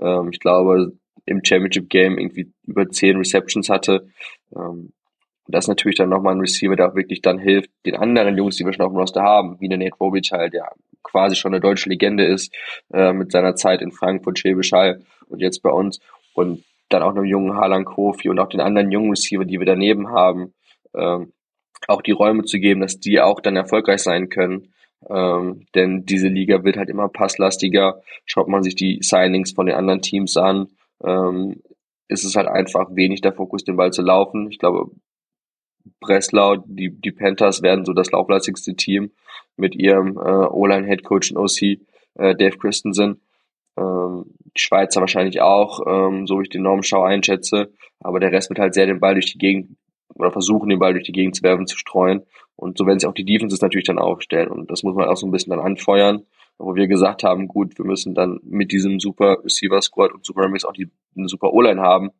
Ähm, ich glaube, im Championship-Game irgendwie über zehn Receptions hatte. Ähm, das ist natürlich dann nochmal ein Receiver, der auch wirklich dann hilft, den anderen Jungs, die wir schon auf dem Roster haben, wie der Nate Robic halt, der quasi schon eine deutsche Legende ist, äh, mit seiner Zeit in Frankfurt, Schwäbisch Hall und jetzt bei uns. Und dann auch einem jungen Harlan Kofi und auch den anderen jungen Receiver, die wir daneben haben. Ähm, auch die Räume zu geben, dass die auch dann erfolgreich sein können. Ähm, denn diese Liga wird halt immer passlastiger. Schaut man sich die Signings von den anderen Teams an, ähm, ist es halt einfach wenig der Fokus, den Ball zu laufen. Ich glaube, Breslau, die, die Panthers werden so das lauflastigste Team mit ihrem äh, O-Line-Headcoach und OC äh, Dave Christensen. Ähm, die Schweizer wahrscheinlich auch, ähm, so wie ich den Normschau einschätze. Aber der Rest wird halt sehr den Ball durch die Gegend oder versuchen, den Ball durch die Gegend zu werfen, zu streuen. Und so werden sich auch die Defenses natürlich dann aufstellen. Und das muss man auch so ein bisschen dann anfeuern, wo wir gesagt haben, gut, wir müssen dann mit diesem super Receiver Squad und Super Remix auch die, eine super O-Line haben.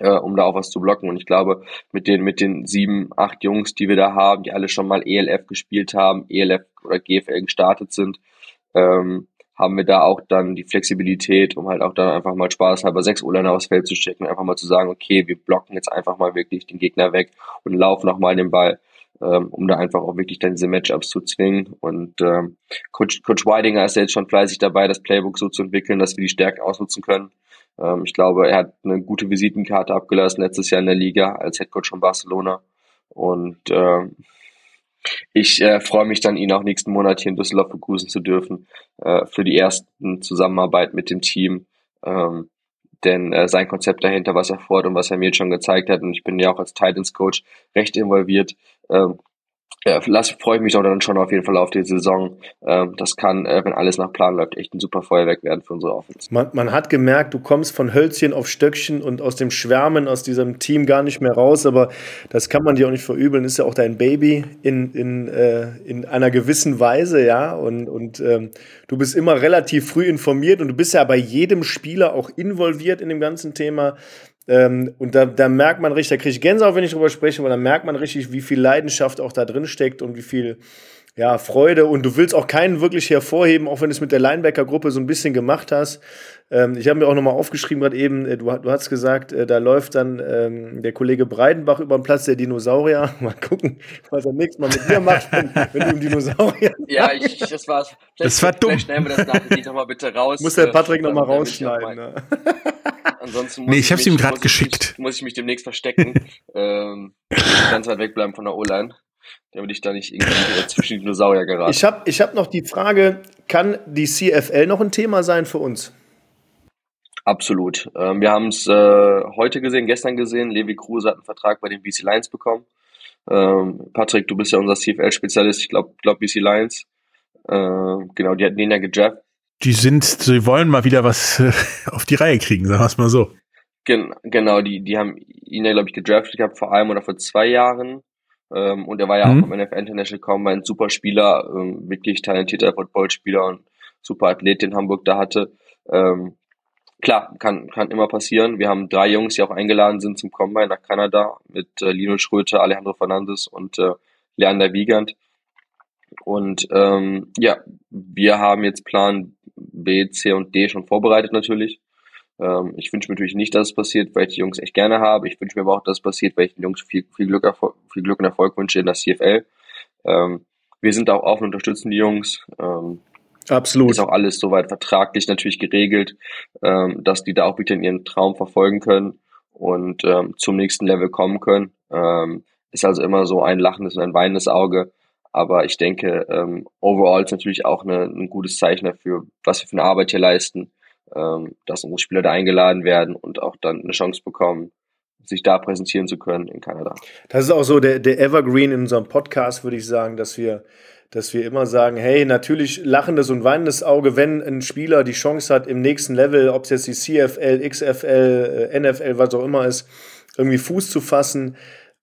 äh, um da auch was zu blocken. Und ich glaube, mit den, mit den sieben, acht Jungs, die wir da haben, die alle schon mal ELF gespielt haben, ELF oder GFL gestartet sind, ähm, haben wir da auch dann die Flexibilität, um halt auch dann einfach mal Spaß halber sechs Uhr aufs Feld zu stecken, einfach mal zu sagen, okay, wir blocken jetzt einfach mal wirklich den Gegner weg und laufen nochmal den Ball, ähm, um da einfach auch wirklich dann diese Matchups zu zwingen. Und ähm, Coach, Coach Weidinger ist ja jetzt schon fleißig dabei, das Playbook so zu entwickeln, dass wir die Stärken ausnutzen können. Ähm, ich glaube, er hat eine gute Visitenkarte abgelassen letztes Jahr in der Liga als Headcoach von Barcelona. Und ähm, ich äh, freue mich dann, ihn auch nächsten Monat hier in Düsseldorf begrüßen zu dürfen äh, für die ersten Zusammenarbeit mit dem Team. Ähm, denn äh, sein Konzept dahinter, was er fordert und was er mir jetzt schon gezeigt hat, und ich bin ja auch als Titans Coach recht involviert, ähm, ja, lass, freue ich mich auch dann schon auf jeden Fall auf die Saison. Ähm, das kann, äh, wenn alles nach Plan läuft, echt ein super Feuerwerk werden für unsere Offense. Man, man hat gemerkt, du kommst von Hölzchen auf Stöckchen und aus dem Schwärmen, aus diesem Team gar nicht mehr raus, aber das kann man dir auch nicht verübeln. Ist ja auch dein Baby in, in, äh, in einer gewissen Weise, ja. Und, und ähm, du bist immer relativ früh informiert und du bist ja bei jedem Spieler auch involviert in dem ganzen Thema. Ähm, und da, da merkt man richtig, da kriege ich Gänsehaut, wenn ich drüber spreche, weil da merkt man richtig, wie viel Leidenschaft auch da drin steckt und wie viel ja, Freude. Und du willst auch keinen wirklich hervorheben, auch wenn du es mit der Linebacker-Gruppe so ein bisschen gemacht hast. Ähm, ich habe mir auch nochmal aufgeschrieben, gerade eben, äh, du, du hast gesagt, äh, da läuft dann ähm, der Kollege Breidenbach über den Platz der Dinosaurier. Mal gucken, was er nächstes Mal mit dir macht, wenn, wenn du im Dinosaurier. Ja, ich, das war's. das war dumm. Vielleicht schneiden wir das nachher nochmal bitte raus. Muss der äh, Patrick nochmal ich rausschneiden. mal- Ne? Ansonsten Nee, ich hab's ihm grad muss geschickt. Mich, muss ich mich demnächst verstecken. ähm, ganz weit wegbleiben von der O-Line, damit ich da nicht irgendwie äh, zwischen die Dinosaurier gerate. Ich habe ich hab noch die Frage, kann die CFL noch ein Thema sein für uns? Absolut. Ähm, wir haben es äh, heute gesehen, gestern gesehen. Levi Kruse hat einen Vertrag bei den BC Lions bekommen. Ähm, Patrick, du bist ja unser CFL-Spezialist. Ich glaube, glaub BC Lions. Ähm, genau, die hatten den ja gedraftet. Die sind, sie wollen mal wieder was äh, auf die Reihe kriegen, sagen wir es mal so. Gen genau, die, die haben ihn ja, glaube ich, gedraftet gehabt vor einem oder vor zwei Jahren. Ähm, und er war ja Mhm. auch im NFL International kaum ein super Spieler, ähm, wirklich talentierter Footballspieler und super Athlet, den Hamburg da hatte. Ähm, klar, kann, kann immer passieren. Wir haben drei Jungs, die auch eingeladen sind zum Combine nach Kanada mit äh, Lino Schröter, Alejandro Fernandes und äh, Leander Wiegand. Und ähm, ja, wir haben jetzt Plan B, C und D schon vorbereitet natürlich. Ähm, ich wünsche mir natürlich nicht, dass es passiert, weil ich die Jungs echt gerne habe. Ich wünsche mir aber auch, dass es passiert, weil ich den Jungs viel, viel, Glück, viel Glück und Erfolg wünsche in der CFL. Ähm, wir sind auch offen und unterstützen die Jungs. Ähm, Absolut. ist auch alles soweit vertraglich natürlich geregelt, ähm, dass die da auch wieder ihren Traum verfolgen können und ähm, zum nächsten Level kommen können. Ähm, ist also immer so ein lachendes und ein weinendes Auge. Aber ich denke, ähm, overall ist natürlich auch eine, ein gutes Zeichen dafür, was wir für eine Arbeit hier leisten, ähm, dass unsere Spieler da eingeladen werden und auch dann eine Chance bekommen, sich da präsentieren zu können in Kanada. Das ist auch so der, der Evergreen in unserem Podcast, würde ich sagen, dass wir, dass wir immer sagen, hey, natürlich lachendes und weinendes Auge, wenn ein Spieler die Chance hat, im nächsten Level, ob es jetzt die CFL, XFL, äh, NFL, was auch immer ist, irgendwie Fuß zu fassen,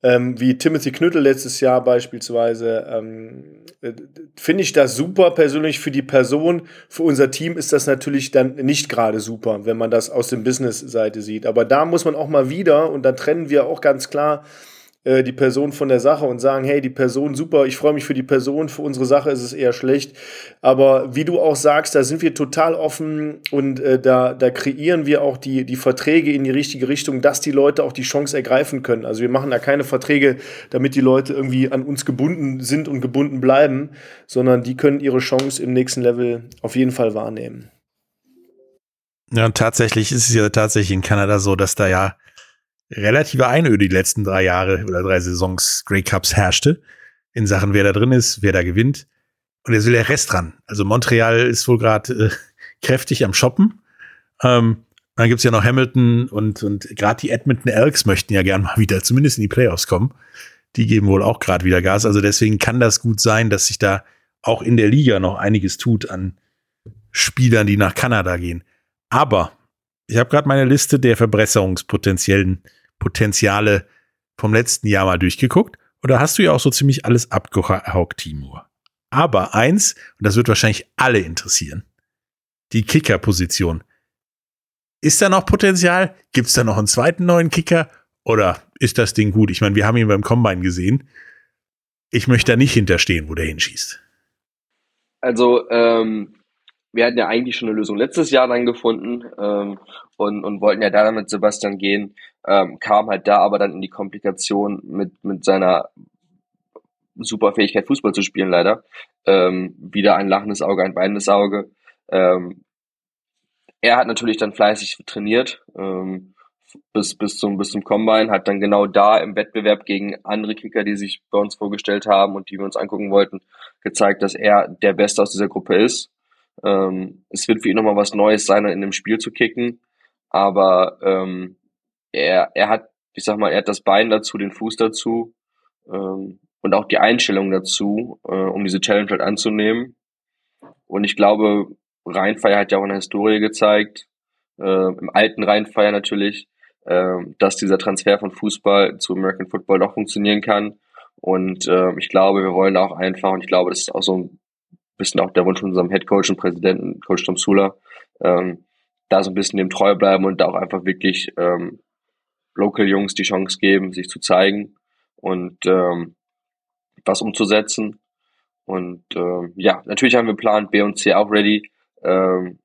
ähm, wie Timothy Knüttel letztes Jahr beispielsweise, ähm, äh, finde ich das super persönlich für die Person. Für unser Team ist das natürlich dann nicht gerade super, wenn man das aus dem Business-Seite sieht. Aber da muss man auch mal wieder, und da trennen wir auch ganz klar äh, die Person von der Sache und sagen, hey, die Person super, ich freue mich für die Person, für unsere Sache ist es eher schlecht. Aber wie du auch sagst, da sind wir total offen und äh, da, da kreieren wir auch die, die Verträge in die richtige Richtung, dass die Leute auch die Chance ergreifen können. Also wir machen da keine Verträge, damit die Leute irgendwie an uns gebunden sind und gebunden bleiben, sondern die können ihre Chance im nächsten Level auf jeden Fall wahrnehmen. Ja, tatsächlich ist es ja tatsächlich in Kanada so, dass da ja relative Einöde die letzten drei Jahre oder drei Saisons Grey Cups herrschte. In Sachen, wer da drin ist, wer da gewinnt. Und jetzt will der Rest dran. Also Montreal ist wohl gerade äh, kräftig am Shoppen. Ähm, dann gibt's ja noch Hamilton und, und gerade die Edmonton Elks möchten ja gern mal wieder zumindest in die Playoffs kommen. Die geben wohl auch gerade wieder Gas. Also deswegen kann das gut sein, dass sich da auch in der Liga noch einiges tut an Spielern, die nach Kanada gehen. Aber ich habe gerade meine Liste der verbesserungspotenziellen Potenziale vom letzten Jahr mal durchgeguckt. Da hast du ja auch so ziemlich alles abgehaukt, Timur. Aber eins, und das wird wahrscheinlich alle interessieren, die Kicker-Position. Ist da noch Potenzial? Gibt es da noch einen zweiten neuen Kicker? Oder ist das Ding gut? Ich meine, wir haben ihn beim Combine gesehen. Ich möchte da nicht hinterstehen, wo der hinschießt. Also, ähm, wir hatten ja eigentlich schon eine Lösung letztes Jahr dann gefunden ähm, und, und wollten ja da mit Sebastian gehen, ähm, kam halt da aber dann in die Komplikation mit, mit seiner super Fähigkeit, Fußball zu spielen, leider. Ähm, wieder ein lachendes Auge, ein weinendes Auge. Ähm, er hat natürlich dann fleißig trainiert, ähm, bis, bis, zum, bis zum Combine, hat dann genau da im Wettbewerb gegen andere Kicker, die sich bei uns vorgestellt haben und die wir uns angucken wollten, gezeigt, dass er der Beste aus dieser Gruppe ist. Ähm, es wird für ihn nochmal was Neues sein, in dem Spiel zu kicken, aber ähm, er, er hat, ich sag mal, er hat das Bein dazu, den Fuß dazu ähm, und auch die Einstellung dazu, äh, um diese Challenge halt anzunehmen. Und ich glaube, Rheinfeier hat ja auch in der Historie gezeigt, äh, im alten Rheinfeier natürlich, äh, dass dieser Transfer von Fußball zu American Football noch funktionieren kann. Und äh, ich glaube, wir wollen auch einfach, und ich glaube, das ist auch so ein bisschen auch der Wunsch von unserem Head Coach und Präsidenten, Coach Tom Sula, ähm, da so ein bisschen dem treu bleiben und da auch einfach wirklich ähm, Local Jungs die Chance geben, sich zu zeigen und ähm, was umzusetzen. Und ähm, ja, natürlich haben wir Plan B und C auch ready. Ähm,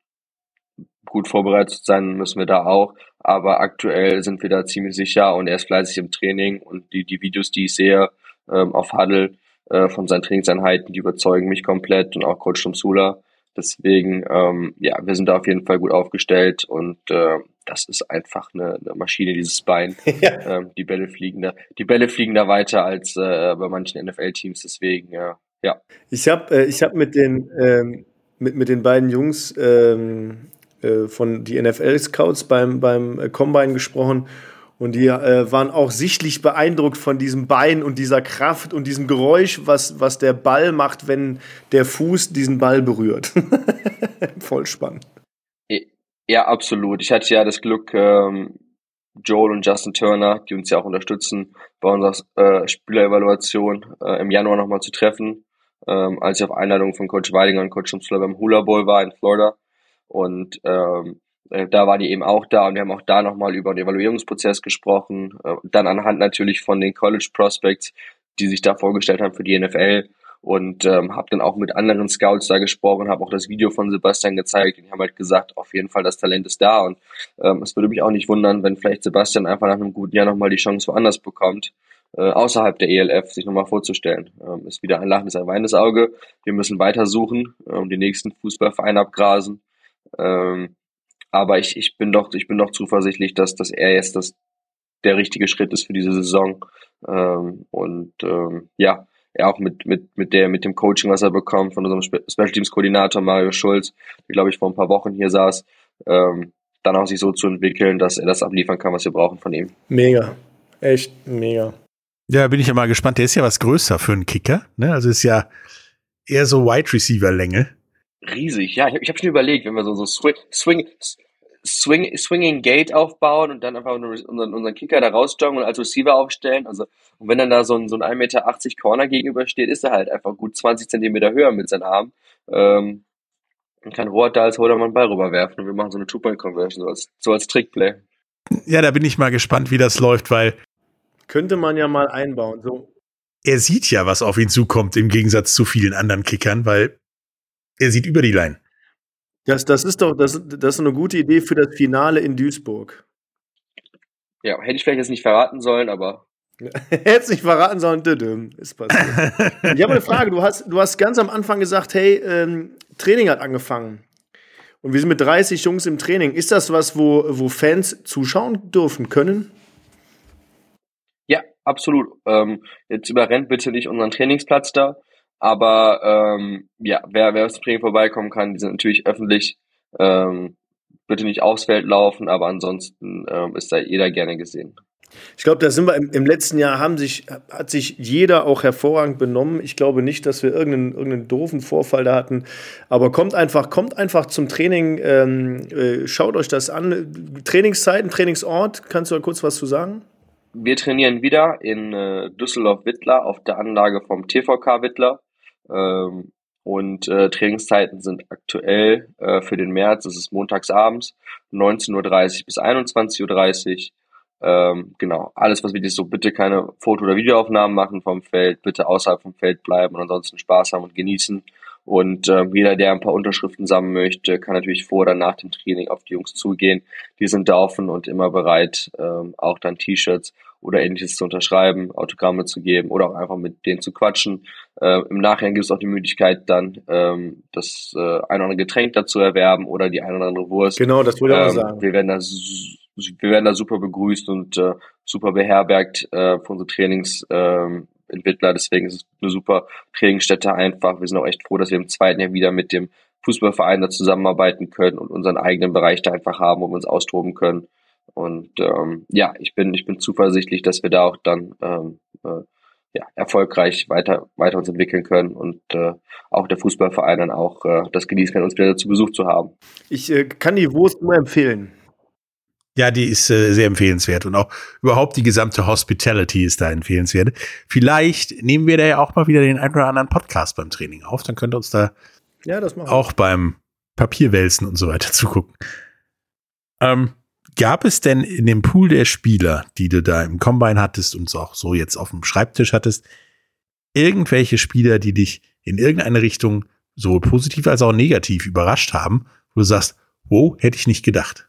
gut vorbereitet sein müssen wir da auch. Aber aktuell sind wir da ziemlich sicher und er ist fleißig im Training und die, die Videos, die ich sehe ähm, auf Huddle äh, von seinen Trainingseinheiten, die überzeugen mich komplett und auch Coach Sula. Deswegen, ähm, ja, wir sind da auf jeden Fall gut aufgestellt und äh, das ist einfach eine, eine Maschine, dieses Bein. Ja. Ähm, die Bälle fliegen da, die Bälle fliegen da weiter als äh, bei manchen NFL-Teams. Deswegen, ja. ja. Ich habe äh, ich hab mit den ähm, mit, mit den beiden Jungs ähm, äh, von die NFL-Scouts beim, beim äh, Combine gesprochen und die äh, waren auch sichtlich beeindruckt von diesem Bein und dieser Kraft und diesem Geräusch, was, was der Ball macht, wenn der Fuß diesen Ball berührt. Voll spannend. Ja, absolut. Ich hatte ja das Glück, ähm, Joel und Justin Turner, die uns ja auch unterstützen, bei unserer äh, Spielerevaluation äh, im Januar nochmal zu treffen ähm, als ich auf Einladung von Coach Weidinger und Coach Schutzler beim Hula Bowl war in Florida. Und ähm, äh, da war die eben auch da und wir haben auch da nochmal über den Evaluierungsprozess gesprochen. Äh, dann anhand natürlich von den College Prospects, die sich da vorgestellt haben für die NFL und ähm, habe dann auch mit anderen Scouts da gesprochen, habe auch das Video von Sebastian gezeigt und die haben halt gesagt, auf jeden Fall das Talent ist da und ähm, es würde mich auch nicht wundern, wenn vielleicht Sebastian einfach nach einem guten Jahr nochmal die Chance woanders bekommt äh, außerhalb der ELF sich nochmal vorzustellen. Ähm, ist wieder ein lachendes, ein weinendes Auge. Wir müssen weiter suchen, ähm, den nächsten Fußballverein abgrasen. Ähm, aber ich, ich bin doch, ich bin doch zuversichtlich, dass, dass er jetzt das, der richtige Schritt ist für diese Saison. Ähm, und ähm, ja, er auch mit, mit, mit, der, mit dem Coaching, was er bekommt von unserem Special Teams Koordinator Mario Schulz, der glaube ich vor ein paar Wochen hier saß, ähm, dann auch sich so zu entwickeln, dass er das abliefern kann, was wir brauchen von ihm. Mega. Echt mega. Ja, bin ich ja mal gespannt. Der ist ja was größer für einen Kicker. Ne? Also ist ja eher so Wide Receiver Länge. Riesig, ja. Ich habe ich hab schon überlegt, wenn wir so, so Swing, Swing, Swing, Swinging Gate aufbauen und dann einfach unseren, unseren Kicker da rausjoggen und als Receiver aufstellen. Also, und wenn dann da so ein, so ein 1,80 Meter Corner gegenübersteht, ist er halt einfach gut 20 Zentimeter höher mit seinen Armen. Ähm, und kann Rohr da als Holdermann Ball rüberwerfen und wir machen so eine Two-Point-Conversion, so als, so als Trickplay. Ja, da bin ich mal gespannt, wie das läuft, weil könnte man ja mal einbauen. So. Er sieht ja, was auf ihn zukommt, im Gegensatz zu vielen anderen Kickern, weil er sieht über die Line. Das, das ist doch das, das ist eine gute Idee für das Finale in Duisburg. Ja, hätte ich vielleicht jetzt nicht verraten sollen, aber. Hätte nicht verraten sollen, düdüm, ist passiert. ich habe eine Frage. Du hast, du hast ganz am Anfang gesagt, hey, ähm, Training hat angefangen. Und wir sind mit 30 Jungs im Training. Ist das was, wo, wo Fans zuschauen dürfen können? absolut. Ähm, jetzt überrennt bitte nicht unseren Trainingsplatz da. Aber ähm, ja, wer, wer zum Training vorbeikommen kann, die sind natürlich öffentlich. Ähm, bitte nicht aufs Feld laufen, aber ansonsten ähm, ist da jeder gerne gesehen. Ich glaube, da sind wir im, im, letzten Jahr haben sich, hat sich jeder auch hervorragend benommen. Ich glaube nicht, dass wir irgendeinen, irgendeinen doofen Vorfall da hatten. Aber kommt einfach, kommt einfach zum Training, ähm, äh, schaut euch das an. Trainingszeiten, Trainingsort, kannst du da kurz was zu sagen? wir trainieren wieder in äh, Düsseldorf-Wittler auf der Anlage vom TVK Wittler. Ähm, Und äh, Trainingszeiten sind aktuell äh, für den März, das ist montags abends, 19.30 Uhr bis 21.30 Uhr. Ähm, genau, alles was wichtig ist, so bitte keine Foto- oder Videoaufnahmen machen vom Feld, bitte außerhalb vom Feld bleiben und ansonsten Spaß haben und genießen. Und äh, jeder, der ein paar Unterschriften sammeln möchte, kann natürlich vor oder nach dem Training auf die Jungs zugehen. Die sind da offen und immer bereit, ähm, auch dann T-Shirts oder ähnliches zu unterschreiben, Autogramme zu geben oder auch einfach mit denen zu quatschen. Äh, Im Nachhinein gibt es auch die Möglichkeit, dann ähm, das äh, ein oder andere Getränk dazu erwerben oder die ein oder andere Wurst. Genau, das wollte ich auch Ähm, sagen. wir werden da wir werden da super begrüßt und äh, super beherbergt äh, für unsere Trainingsentwickler. Ähm, Entwickler. Deswegen ist es eine super Trainingsstätte einfach. Wir sind auch echt froh, dass wir im zweiten Jahr wieder mit dem Fußballverein da zusammenarbeiten können und unseren eigenen Bereich da einfach haben, wo wir uns austoben können. Und ähm, ja, ich bin, ich bin zuversichtlich, dass wir da auch dann ähm, äh, ja, erfolgreich weiter, weiter uns entwickeln können und äh, auch der Fußballverein dann auch äh, das genießen kann, uns wieder zu Besuch zu haben. Ich äh, kann die Wurst nur empfehlen. Ja, die ist äh, sehr empfehlenswert und auch überhaupt die gesamte Hospitality ist da empfehlenswert. Vielleicht nehmen wir da ja auch mal wieder den einen oder anderen Podcast beim Training auf, dann könnt ihr uns da Ja, auch beim Papierwälzen und so weiter zugucken. Ähm, gab es denn in dem Pool der Spieler, die du da im Combine hattest und auch so jetzt auf dem Schreibtisch hattest, irgendwelche Spieler, die dich in irgendeine Richtung sowohl positiv als auch negativ überrascht haben, wo du sagst, wow, hätte ich nicht gedacht.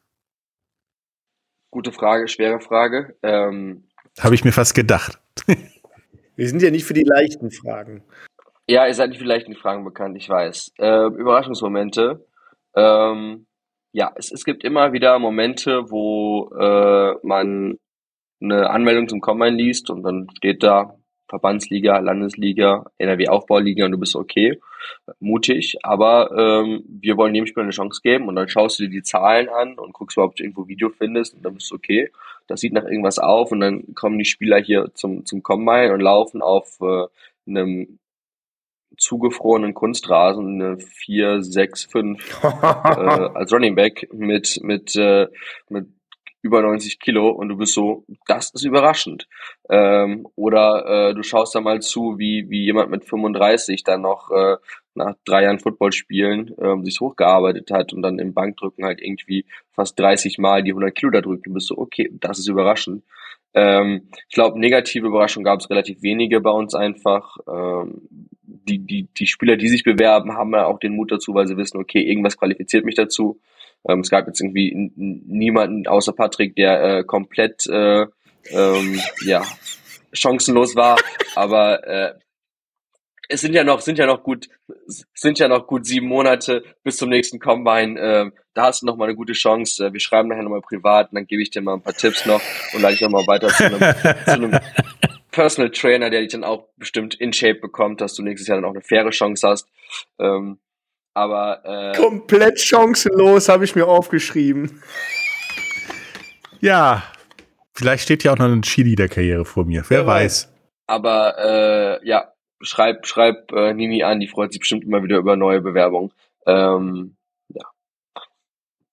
Gute Frage, schwere Frage. Ähm, Habe ich mir fast gedacht. Wir sind ja nicht für die leichten Fragen. Ja, ihr seid nicht in die Fragen bekannt, ich weiß. Äh, Überraschungsmomente. Ähm, ja, es, es gibt immer wieder Momente, wo äh, man eine Anmeldung zum Combine liest und dann steht da Verbandsliga, Landesliga, NRW-Aufbauliga und du bist okay, mutig, aber ähm, wir wollen jedem Spieler eine Chance geben und dann schaust du dir die Zahlen an und guckst ob du irgendwo Video findest und dann bist du okay. Das sieht nach irgendwas auf und dann kommen die Spieler hier zum, zum Combine und laufen auf äh, einem zugefrorenen Kunstrasen eine 4, 6, 5 äh, als Running Back mit, mit, äh, mit über 90 Kilo und du bist so, das ist überraschend. Ähm, oder äh, du schaust da mal zu, wie, wie jemand mit 35 dann noch äh, nach drei Jahren Football spielen ähm, sich hochgearbeitet hat und dann im Bankdrücken halt irgendwie fast 30 Mal die 100 Kilo da drückt. Du bist so, okay, das ist überraschend. Ähm, ich glaube, negative Überraschungen gab es relativ wenige bei uns einfach. Ähm, die, die, die Spieler, die sich bewerben, haben ja auch den Mut dazu, weil sie wissen, okay, irgendwas qualifiziert mich dazu. Ähm, es gab jetzt irgendwie niemanden außer Patrick, der äh, komplett äh, ähm, ja, chancenlos war, aber äh, es sind ja noch, sind ja noch gut, sind ja noch gut sieben Monate bis zum nächsten Combine. Äh, da hast du noch mal eine gute Chance. Äh, wir schreiben nachher nochmal privat und dann gebe ich dir mal ein paar Tipps noch und leite ich noch mal weiter zu einem, zu einem Personal Trainer, der dich dann auch bestimmt in Shape bekommt, dass du nächstes Jahr dann auch eine faire Chance hast. Ähm, aber äh, Komplett chancenlos, habe ich mir aufgeschrieben. Ja, vielleicht steht ja auch noch eine Cheerleader-Karriere vor mir. Wer Wer weiß. Aber äh, ja, schreib, schreib äh, Nini an, die freut sich bestimmt immer wieder über neue Bewerbungen. Ähm.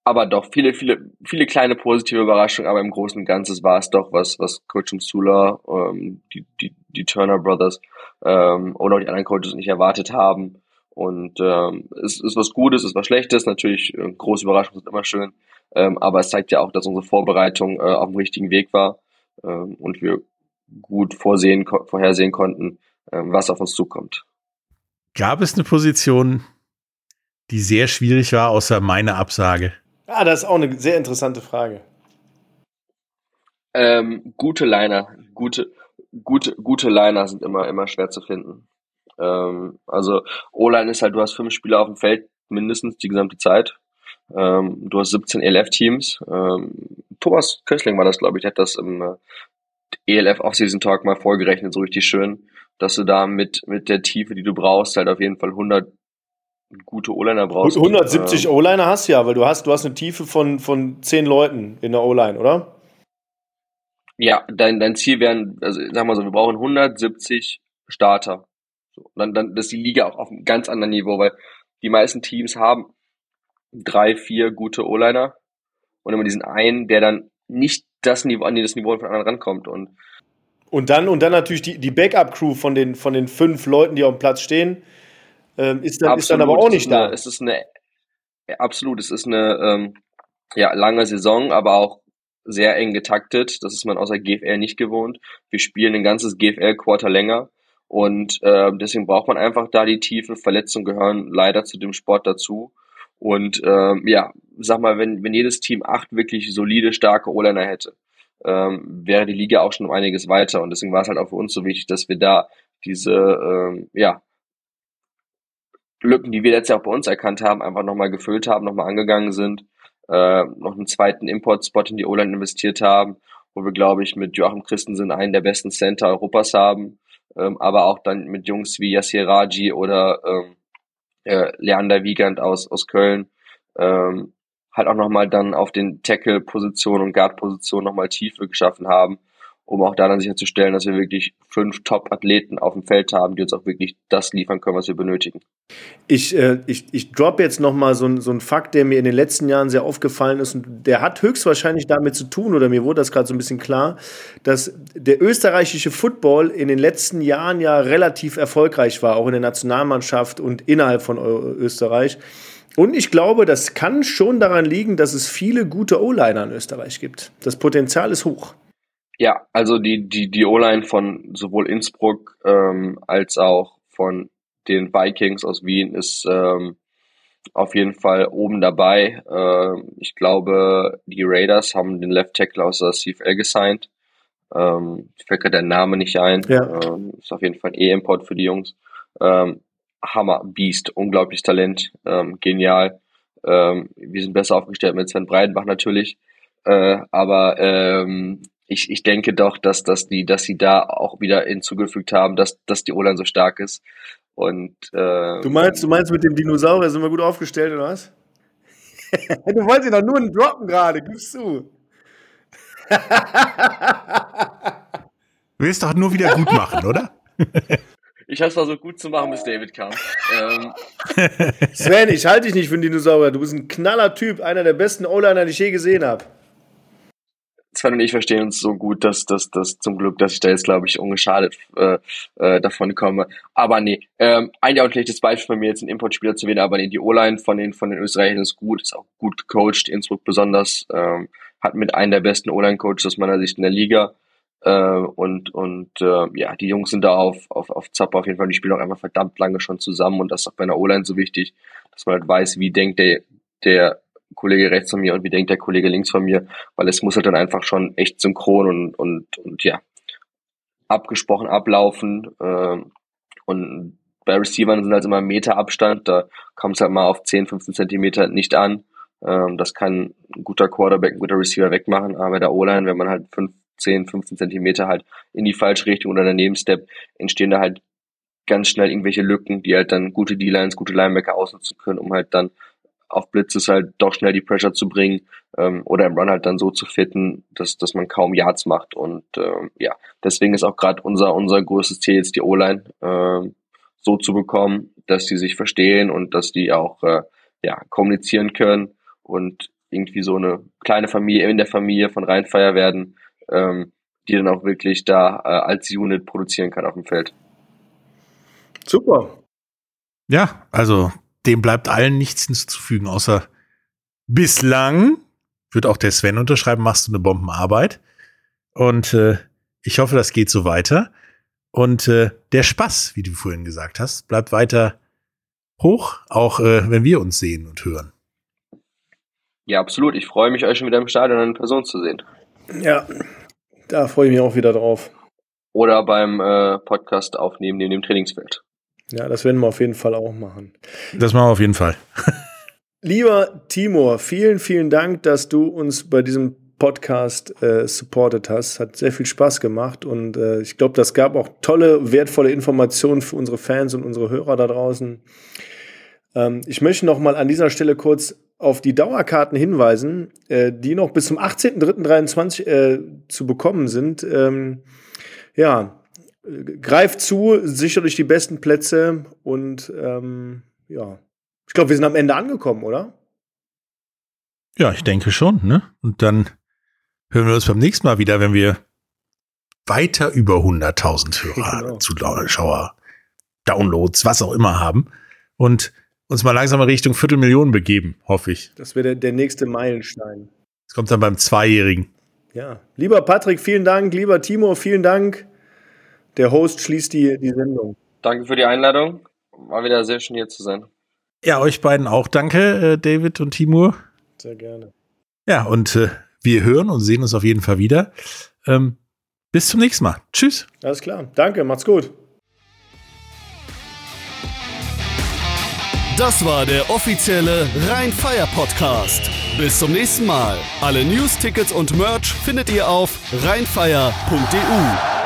Aber doch, viele, viele, viele kleine positive Überraschungen, aber im Großen und Ganzen war es doch was, was Coach Msula, ähm, die, die, die Turner Brothers ähm, oder auch die anderen Coaches nicht erwartet haben. Und ähm, es ist was Gutes, es ist was Schlechtes, natürlich äh, große Überraschungen sind immer schön, ähm, aber es zeigt ja auch, dass unsere Vorbereitung äh, auf dem richtigen Weg war ähm, und wir gut vorsehen, vorhersehen konnten, ähm, was auf uns zukommt. Gab es eine Position, die sehr schwierig war, außer meine Absage? Ah, das ist auch eine sehr interessante Frage. Ähm, gute Liner, gute, gute, gute Liner sind immer, immer schwer zu finden. Ähm, also O-Line ist halt, du hast fünf Spieler auf dem Feld, mindestens die gesamte Zeit. Ähm, du hast 17 ELF-Teams. Ähm, Thomas Köstling war das, glaube ich, der hat das im äh, ELF Offseason Talk mal vorgerechnet, so richtig schön, dass du da mit, mit der Tiefe, die du brauchst, halt auf jeden Fall 100 gute O-Liner brauchst. 170 Ähm, O-Liner hast du ja, weil du hast, du hast eine Tiefe von, von 10 Leuten in der O-Line, oder? Ja, dein, dein Ziel wären, also sag mal so, wir brauchen 170 Starter. So, dann, dann ist die Liga auch auf einem ganz anderen Niveau, weil die meisten Teams haben drei, vier gute O-Liner und immer diesen einen, der dann nicht das Niveau, an das Niveau von anderen rankommt. Und Und dann, und dann natürlich die, die Backup-Crew von den, von den fünf Leuten, die auf dem Platz stehen. Ähm, ist, dann, ist dann aber auch nicht da. Es ist eine, absolut, es ist eine ähm, ja, lange Saison, aber auch sehr eng getaktet. Das ist man außer GFL nicht gewohnt. Wir spielen ein ganzes GFL-Quarter länger. Und äh, deswegen braucht man einfach da die Tiefe. Verletzungen gehören leider zu dem Sport dazu. Und ähm, ja, sag mal, wenn, wenn jedes Team acht wirklich solide, starke O-Liner hätte, ähm, wäre die Liga auch schon um einiges weiter. Und deswegen war es halt auch für uns so wichtig, dass wir da diese ähm, ja, Lücken, die wir jetzt ja auch bei uns erkannt haben, einfach nochmal gefüllt haben, nochmal angegangen sind, äh, noch einen zweiten Import-Spot in die O-Line investiert haben, wo wir, glaube ich, mit Joachim Christensen einen der besten Center Europas haben, ähm, aber auch dann mit Jungs wie Yassir Raji oder ähm, äh, Leander Wiegand aus, aus Köln, ähm, halt auch nochmal dann auf den Tackle-Positionen und Guard-Positionen nochmal Tiefe geschaffen haben, um auch da dann sicherzustellen, dass wir wirklich fünf Top-Athleten auf dem Feld haben, die uns auch wirklich das liefern können, was wir benötigen. Ich, äh, ich, ich droppe jetzt nochmal so, so einen Fakt, der mir in den letzten Jahren sehr aufgefallen ist und der hat höchstwahrscheinlich damit zu tun, oder mir wurde das gerade so ein bisschen klar, dass der österreichische Football in den letzten Jahren ja relativ erfolgreich war, auch in der Nationalmannschaft und innerhalb von Österreich. Und ich glaube, das kann schon daran liegen, dass es viele gute O-Liner in Österreich gibt. Das Potenzial ist hoch. Ja, also die, die, die O-Line von sowohl Innsbruck ähm, als auch von den Vikings aus Wien ist ähm, auf jeden Fall oben dabei. Ähm, ich glaube, die Raiders haben den Left Tackle aus der CFL gesigned. Ähm, fällt gerade der Name nicht ein. Ja. Ähm, ist auf jeden Fall ein E-Import für die Jungs. Ähm, Hammer, Beast, unglaubliches Talent, ähm, genial. Ähm, wir sind besser aufgestellt mit Sven Breidenbach natürlich. Äh, aber ähm, ich, ich denke doch, dass, dass, die, dass sie da auch wieder hinzugefügt haben, dass, dass die O-Line so stark ist. Und, äh, du, meinst, du meinst, mit dem Dinosaurier sind wir gut aufgestellt, oder was? du wolltest ihn doch nur einen droppen gerade, gibst du. Willst doch nur wieder gut machen, oder? Ich habe es versucht gut zu machen, bis David kam. Ähm. Sven, ich halte dich nicht für einen Dinosaurier. Du bist ein knaller Typ, einer der besten O-Liner, die ich je gesehen habe. Sven und ich verstehen uns so gut, dass dass dass zum Glück, dass ich da jetzt, glaube ich, ungeschadet äh, äh, davon komme. Aber nee, ähm, eigentlich auch ein schlechtes Beispiel von mir, jetzt einen Importspieler zu wählen, aber nee, die O-Line von den, von den Österreichern ist gut, ist auch gut gecoacht, Innsbruck besonders, ähm, hat mit einem der besten O-Line-Coaches aus meiner Sicht in der Liga. Äh, und und äh, ja, die Jungs sind da auf, auf, auf Zappa auf jeden Fall, die spielen auch einfach verdammt lange schon zusammen und das ist auch bei einer O-Line so wichtig, dass man halt weiß, wie denkt der, der Kollege rechts von mir und wie denkt der Kollege links von mir, weil es muss halt dann einfach schon echt synchron und, und, und ja, abgesprochen ablaufen. Äh, und bei Receivern sind halt immer Meter Abstand, da kommt es halt mal auf 10, 15 Zentimeter nicht an. Ähm, das kann ein guter Quarterback, ein guter Receiver wegmachen, aber bei der O-Line, wenn man halt 5, 10, 15 Zentimeter halt in die falsche Richtung oder daneben steppt, entstehen da halt ganz schnell irgendwelche Lücken, die halt dann gute D-Lines, gute Linebacker ausnutzen können, um halt dann auf Blitzes halt doch schnell die Pressure zu bringen ähm, oder im Run halt dann so zu fitten, dass, dass man kaum Yards macht. Und ähm, ja, deswegen ist auch gerade unser, unser größtes Ziel jetzt die O-Line ähm, so zu bekommen, dass die sich verstehen und dass die auch äh, ja, kommunizieren können und irgendwie so eine kleine Familie in der Familie von Rheinfeier werden, ähm, die dann auch wirklich da äh, als Unit produzieren kann auf dem Feld. Super. Ja, also dem bleibt allen nichts hinzuzufügen, außer bislang wird auch der Sven unterschreiben, machst du eine Bombenarbeit. Und äh, ich hoffe, das geht so weiter. Und äh, der Spaß, wie du vorhin gesagt hast, bleibt weiter hoch, auch äh, wenn wir uns sehen und hören. Ja, absolut. Ich freue mich, euch schon wieder im Stadion in Person zu sehen. Ja, da freue ich mich auch wieder drauf. Oder beim äh, Podcast aufnehmen neben dem Trainingsfeld. Ja, das werden wir auf jeden Fall auch machen. Das machen wir auf jeden Fall. Lieber Timur, vielen, vielen Dank, dass du uns bei diesem Podcast äh, supportet hast. Hat sehr viel Spaß gemacht und äh, ich glaube, das gab auch tolle, wertvolle Informationen für unsere Fans und unsere Hörer da draußen. Ähm, ich möchte noch mal an dieser Stelle kurz auf die Dauerkarten hinweisen, äh, die noch bis zum 18.03.23 äh, zu bekommen sind. Ähm, ja, greift zu, sichert euch die besten Plätze und ähm, ja, ich glaube, wir sind am Ende angekommen, oder? Ja, ich denke schon, ne? Und dann hören wir uns beim nächsten Mal wieder, wenn wir weiter über 100.000 Hörer, genau. Zuschauer, Downloads, was auch immer haben. und uns mal langsam in Richtung Viertelmillion begeben, hoffe ich. Das wäre der, der nächste Meilenstein. Das kommt dann beim Zweijährigen. Ja. Lieber Patrick, vielen Dank. Lieber Timo, vielen Dank. Der Host schließt die, die Sendung. Danke für die Einladung. War wieder sehr schön hier zu sein. Ja, euch beiden auch danke, äh, David und Timur. Sehr gerne. Ja, und äh, wir hören und sehen uns auf jeden Fall wieder. Ähm, bis zum nächsten Mal. Tschüss. Alles klar. Danke, macht's gut. Das war der offizielle Rhein-Fire Podcast. Bis zum nächsten Mal. Alle News, Tickets und Merch findet ihr auf rheinfire.de.